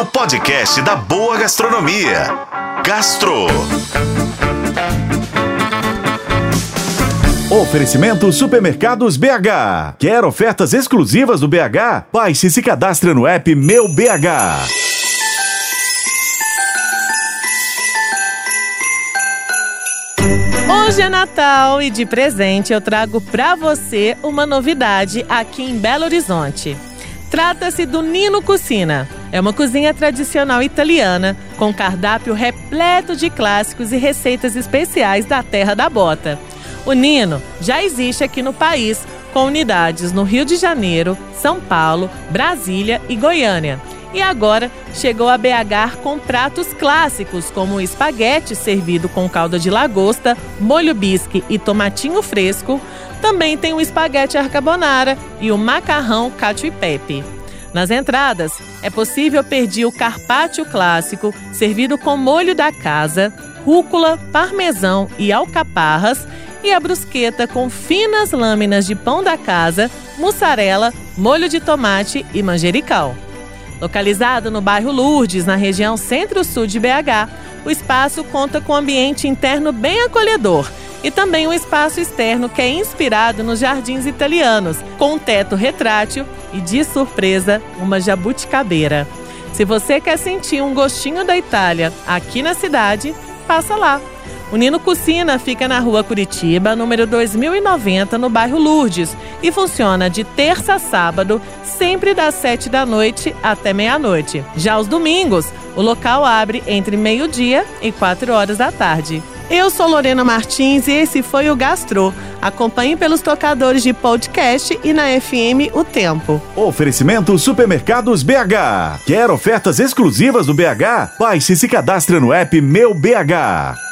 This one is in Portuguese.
o podcast da boa gastronomia. Gastro. Oferecimento Supermercados BH. Quer ofertas exclusivas do BH? Baixe e se cadastre no app Meu BH. Hoje é Natal e de presente eu trago para você uma novidade aqui em Belo Horizonte. Trata-se do Nino Cucina. É uma cozinha tradicional italiana com cardápio repleto de clássicos e receitas especiais da terra da bota. O Nino já existe aqui no país, com unidades no Rio de Janeiro, São Paulo, Brasília e Goiânia. E agora chegou a BH com pratos clássicos, como o espaguete servido com calda de lagosta, molho bisque e tomatinho fresco. Também tem o espaguete arcabonara e o macarrão cacio e pepe. Nas entradas, é possível pedir o carpaccio clássico, servido com molho da casa, rúcula, parmesão e alcaparras, e a brusqueta com finas lâminas de pão da casa, mussarela, molho de tomate e manjericão. Localizado no bairro Lourdes, na região centro-sul de BH, o espaço conta com ambiente interno bem acolhedor e também um espaço externo que é inspirado nos jardins italianos, com um teto retrátil e, de surpresa, uma jabuticabeira. Se você quer sentir um gostinho da Itália aqui na cidade, passa lá. O Nino Cucina fica na rua Curitiba, número 2090, no bairro Lourdes, e funciona de terça a sábado, sempre das sete da noite até meia-noite. Já aos domingos, o local abre entre meio-dia e quatro horas da tarde. Eu sou Lorena Martins e esse foi o Gastro. Acompanhe pelos tocadores de podcast e na FM O Tempo. Oferecimento Supermercados BH. Quer ofertas exclusivas do BH? Baixe e se cadastre no app Meu BH.